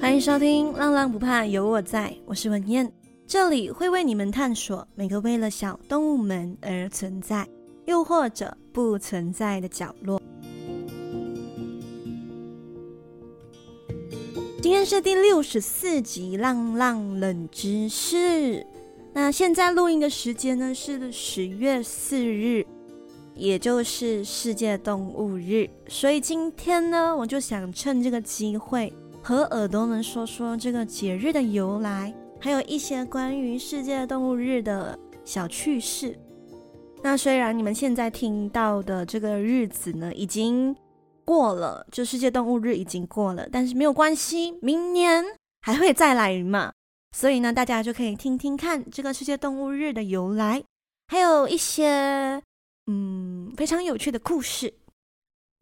欢迎收听《浪浪不怕有我在》，我是文燕，这里会为你们探索每个为了小动物们而存在，又或者不存在的角落。今天是第六十四集《浪浪冷知识》。那现在录音的时间呢是十月四日，也就是世界动物日。所以今天呢，我就想趁这个机会和耳朵们说说这个节日的由来，还有一些关于世界动物日的小趣事。那虽然你们现在听到的这个日子呢已经过了，就世界动物日已经过了，但是没有关系，明年还会再来嘛。所以呢，大家就可以听听看这个世界动物日的由来，还有一些嗯非常有趣的故事。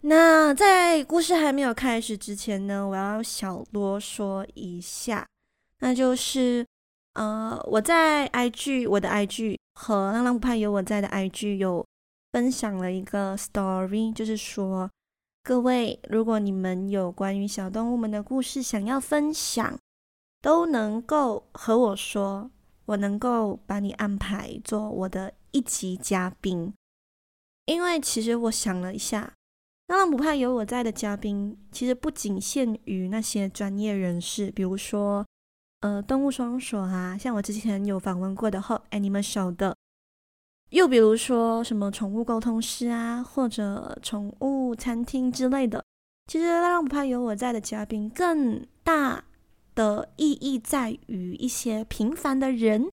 那在故事还没有开始之前呢，我要小啰嗦一下，那就是呃我在 IG 我的 IG 和浪浪不怕有我在的 IG 有分享了一个 story，就是说各位如果你们有关于小动物们的故事想要分享。都能够和我说，我能够把你安排做我的一集嘉宾。因为其实我想了一下，浪浪不怕有我在的嘉宾，其实不仅限于那些专业人士，比如说呃动物双所啊，像我之前有访问过的 Hope Animal 的，又比如说什么宠物沟通师啊，或者宠物餐厅之类的。其实浪浪不怕有我在的嘉宾更大。的意义在于一些平凡的人，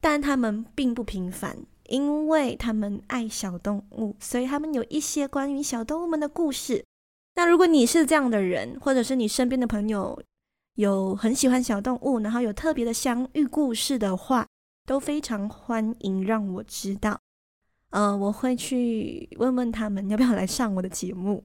但他们并不平凡，因为他们爱小动物，所以他们有一些关于小动物们的故事。那如果你是这样的人，或者是你身边的朋友有很喜欢小动物，然后有特别的相遇故事的话，都非常欢迎让我知道。呃，我会去问问他们要不要来上我的节目。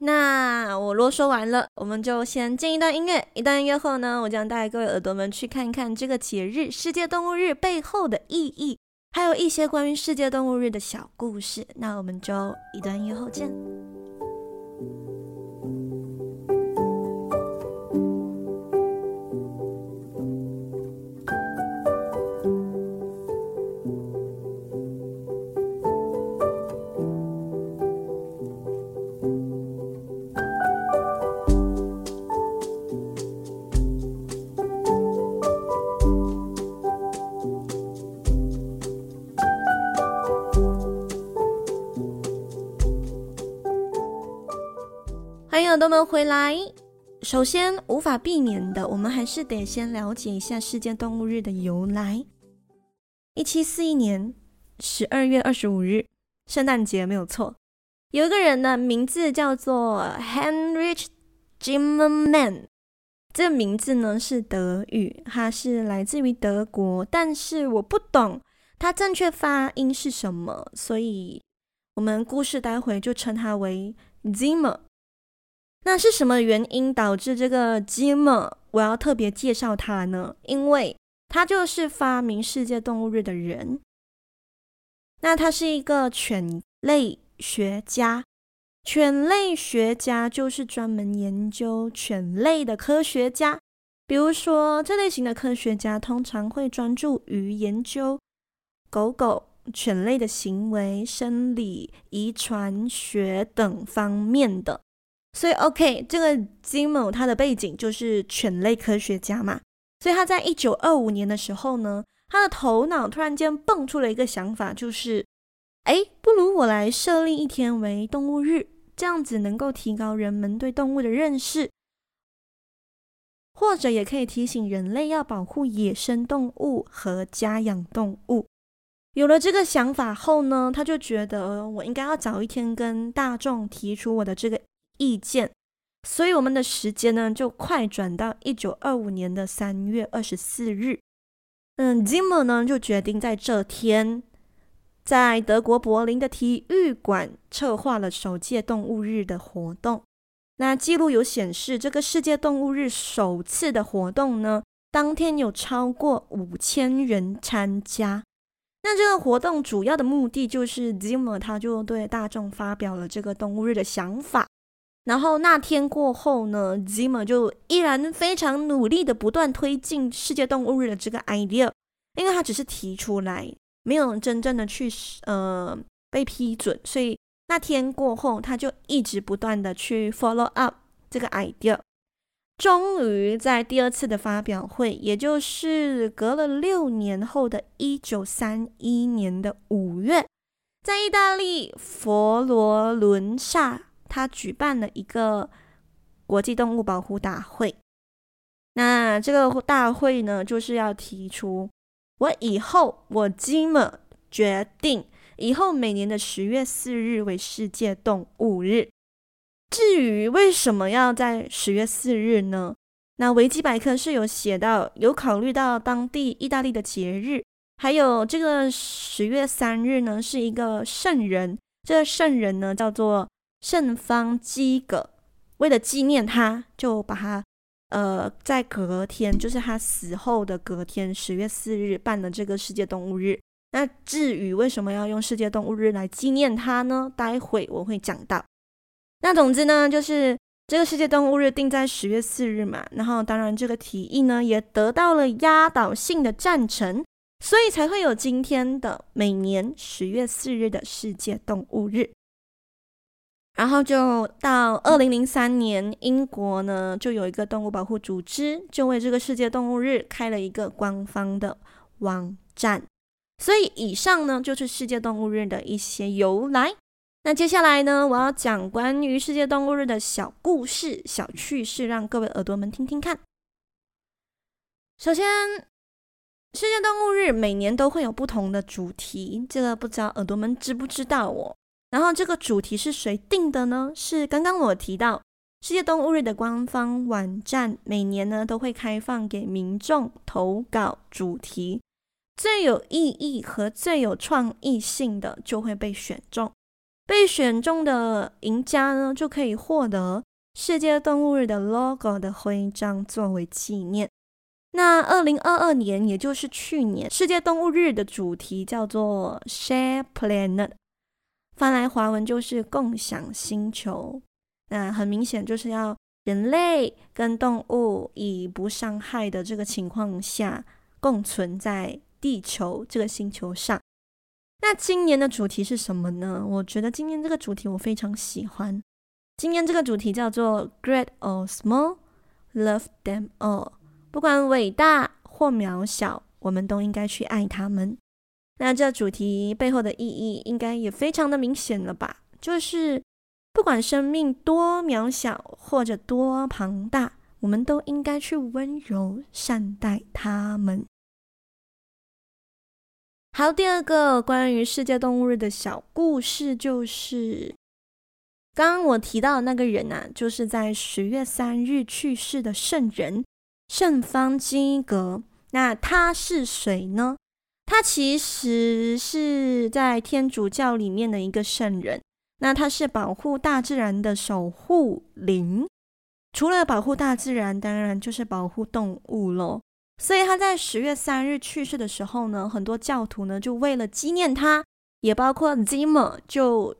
那我啰嗦完了，我们就先进一段音乐。一段音乐后呢，我将带各位耳朵们去看看这个节日——世界动物日背后的意义，还有一些关于世界动物日的小故事。那我们就一段音乐后见。友都们回来。首先，无法避免的，我们还是得先了解一下世界动物日的由来。一七四一年十二月二十五日，圣诞节没有错。有一个人呢，名字叫做 Heinrich Zimmermann，这个名字呢是德语，他是来自于德国，但是我不懂他正确发音是什么，所以我们故事待会就称他为 Zimmer。那是什么原因导致这个 Zimmer 我要特别介绍他呢？因为他就是发明世界动物日的人。那他是一个犬类学家，犬类学家就是专门研究犬类的科学家。比如说，这类型的科学家通常会专注于研究狗狗、犬类的行为、生理、遗传学等方面的。所以，OK，这个 Zimmer 他的背景就是犬类科学家嘛。所以他在一九二五年的时候呢，他的头脑突然间蹦出了一个想法，就是，哎，不如我来设立一天为动物日，这样子能够提高人们对动物的认识，或者也可以提醒人类要保护野生动物和家养动物。有了这个想法后呢，他就觉得我应该要早一天跟大众提出我的这个。意见，所以我们的时间呢就快转到一九二五年的三月二十四日。嗯，Zimmer 呢就决定在这天，在德国柏林的体育馆策划了首届动物日的活动。那记录有显示，这个世界动物日首次的活动呢，当天有超过五千人参加。那这个活动主要的目的就是 Zimmer 他就对大众发表了这个动物日的想法。然后那天过后呢，Zimmer 就依然非常努力的不断推进世界动物日的这个 idea，因为他只是提出来，没有真正的去呃被批准，所以那天过后，他就一直不断的去 follow up 这个 idea。终于在第二次的发表会，也就是隔了六年后的一九三一年的五月，在意大利佛罗伦萨。他举办了一个国际动物保护大会，那这个大会呢，就是要提出我以后我 Zimmer 决定以后每年的十月四日为世界动物日。至于为什么要在十月四日呢？那维基百科是有写到，有考虑到当地意大利的节日，还有这个十月三日呢是一个圣人，这个圣人呢叫做。圣方基格为了纪念他，就把他呃在隔天，就是他死后的隔天，十月四日办了这个世界动物日。那至于为什么要用世界动物日来纪念他呢？待会我会讲到。那总之呢，就是这个世界动物日定在十月四日嘛，然后当然这个提议呢也得到了压倒性的赞成，所以才会有今天的每年十月四日的世界动物日。然后就到二零零三年，英国呢就有一个动物保护组织，就为这个世界动物日开了一个官方的网站。所以以上呢就是世界动物日的一些由来。那接下来呢，我要讲关于世界动物日的小故事、小趣事，让各位耳朵们听听看。首先，世界动物日每年都会有不同的主题，这个不知道耳朵们知不知道哦？然后这个主题是谁定的呢？是刚刚我提到世界动物日的官方网站，每年呢都会开放给民众投稿主题，最有意义和最有创意性的就会被选中，被选中的赢家呢就可以获得世界动物日的 logo 的徽章作为纪念。那二零二二年，也就是去年，世界动物日的主题叫做 Share Planet。翻来华文就是共享星球，那很明显就是要人类跟动物以不伤害的这个情况下共存在地球这个星球上。那今年的主题是什么呢？我觉得今年这个主题我非常喜欢。今年这个主题叫做 Great or Small, Love them all。不管伟大或渺小，我们都应该去爱他们。那这主题背后的意义应该也非常的明显了吧？就是不管生命多渺小或者多庞大，我们都应该去温柔善待他们。好，第二个关于世界动物日的小故事，就是刚刚我提到的那个人啊，就是在十月三日去世的圣人圣方基格。那他是谁呢？他其实是在天主教里面的一个圣人，那他是保护大自然的守护灵。除了保护大自然，当然就是保护动物喽。所以他在十月三日去世的时候呢，很多教徒呢就为了纪念他，也包括 Zimmer，就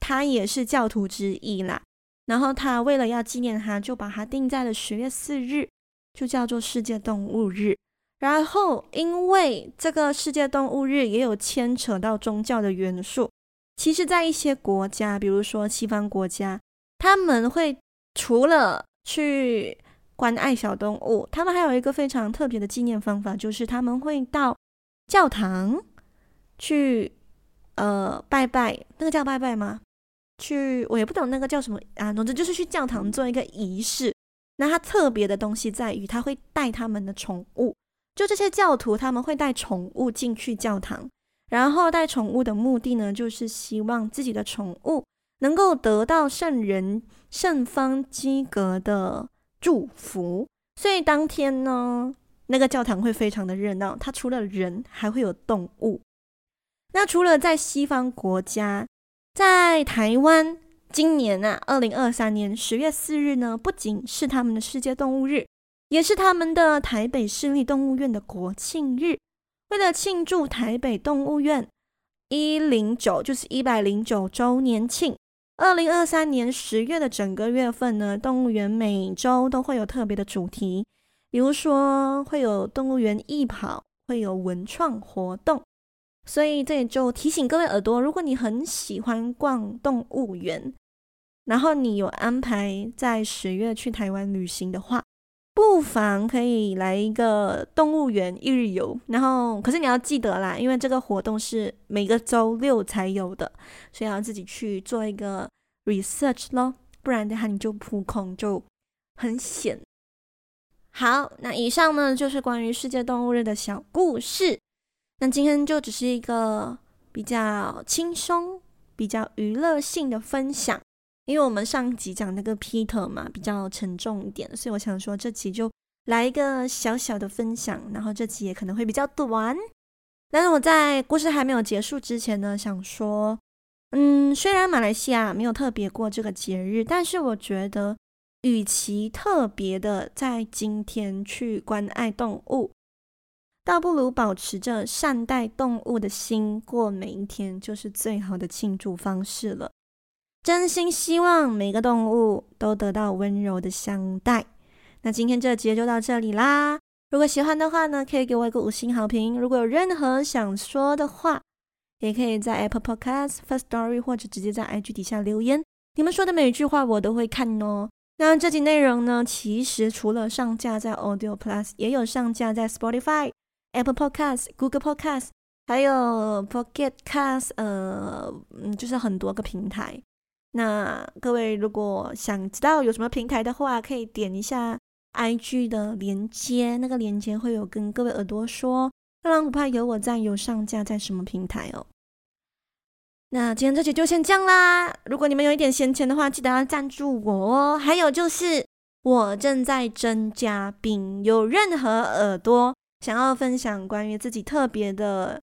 他也是教徒之一啦。然后他为了要纪念他，就把他定在了十月四日，就叫做世界动物日。然后，因为这个世界动物日也有牵扯到宗教的元素，其实，在一些国家，比如说西方国家，他们会除了去关爱小动物，他们还有一个非常特别的纪念方法，就是他们会到教堂去，呃，拜拜，那个叫拜拜吗？去，我也不懂那个叫什么啊，总之就是去教堂做一个仪式。那它特别的东西在于，他会带他们的宠物。就这些教徒，他们会带宠物进去教堂，然后带宠物的目的呢，就是希望自己的宠物能够得到圣人圣方基格的祝福。所以当天呢，那个教堂会非常的热闹，它除了人，还会有动物。那除了在西方国家，在台湾，今年啊，二零二三年十月四日呢，不仅是他们的世界动物日。也是他们的台北市立动物园的国庆日。为了庆祝台北动物园一零九，就是一百零九周年庆，二零二三年十月的整个月份呢，动物园每周都会有特别的主题，比如说会有动物园艺跑，会有文创活动。所以这里就提醒各位耳朵，如果你很喜欢逛动物园，然后你有安排在十月去台湾旅行的话，不妨可以来一个动物园一日游。然后，可是你要记得啦，因为这个活动是每个周六才有的，所以要自己去做一个 research 咯，不然的话你就扑空就很险。好，那以上呢就是关于世界动物日的小故事。那今天就只是一个比较轻松、比较娱乐性的分享，因为我们上集讲那个 Peter 嘛，比较沉重一点，所以我想说这集就来一个小小的分享，然后这集也可能会比较短。但是我在故事还没有结束之前呢，想说，嗯，虽然马来西亚没有特别过这个节日，但是我觉得，与其特别的在今天去关爱动物。倒不如保持着善待动物的心过每一天，就是最好的庆祝方式了。真心希望每个动物都得到温柔的相待。那今天这集就到这里啦。如果喜欢的话呢，可以给我一个五星好评。如果有任何想说的话，也可以在 Apple Podcast、Firstory 或者直接在 IG 底下留言。你们说的每一句话我都会看哦。那这集内容呢，其实除了上架在 Audio Plus，也有上架在 Spotify。Apple Podcast、Google Podcast，还有 Pocket Cast，呃，嗯，就是很多个平台。那各位如果想知道有什么平台的话，可以点一下 IG 的连接，那个连接会有跟各位耳朵说，浪浪不怕有我在，有上架在什么平台哦。那今天这集就先这样啦。如果你们有一点闲钱的话，记得要赞助我哦。还有就是我正在征嘉宾，有任何耳朵。想要分享关于自己特别的，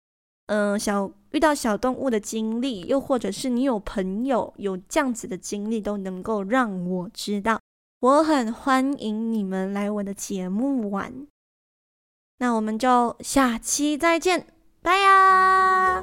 嗯、呃，小遇到小动物的经历，又或者是你有朋友有这样子的经历，都能够让我知道。我很欢迎你们来我的节目玩。那我们就下期再见，拜呀！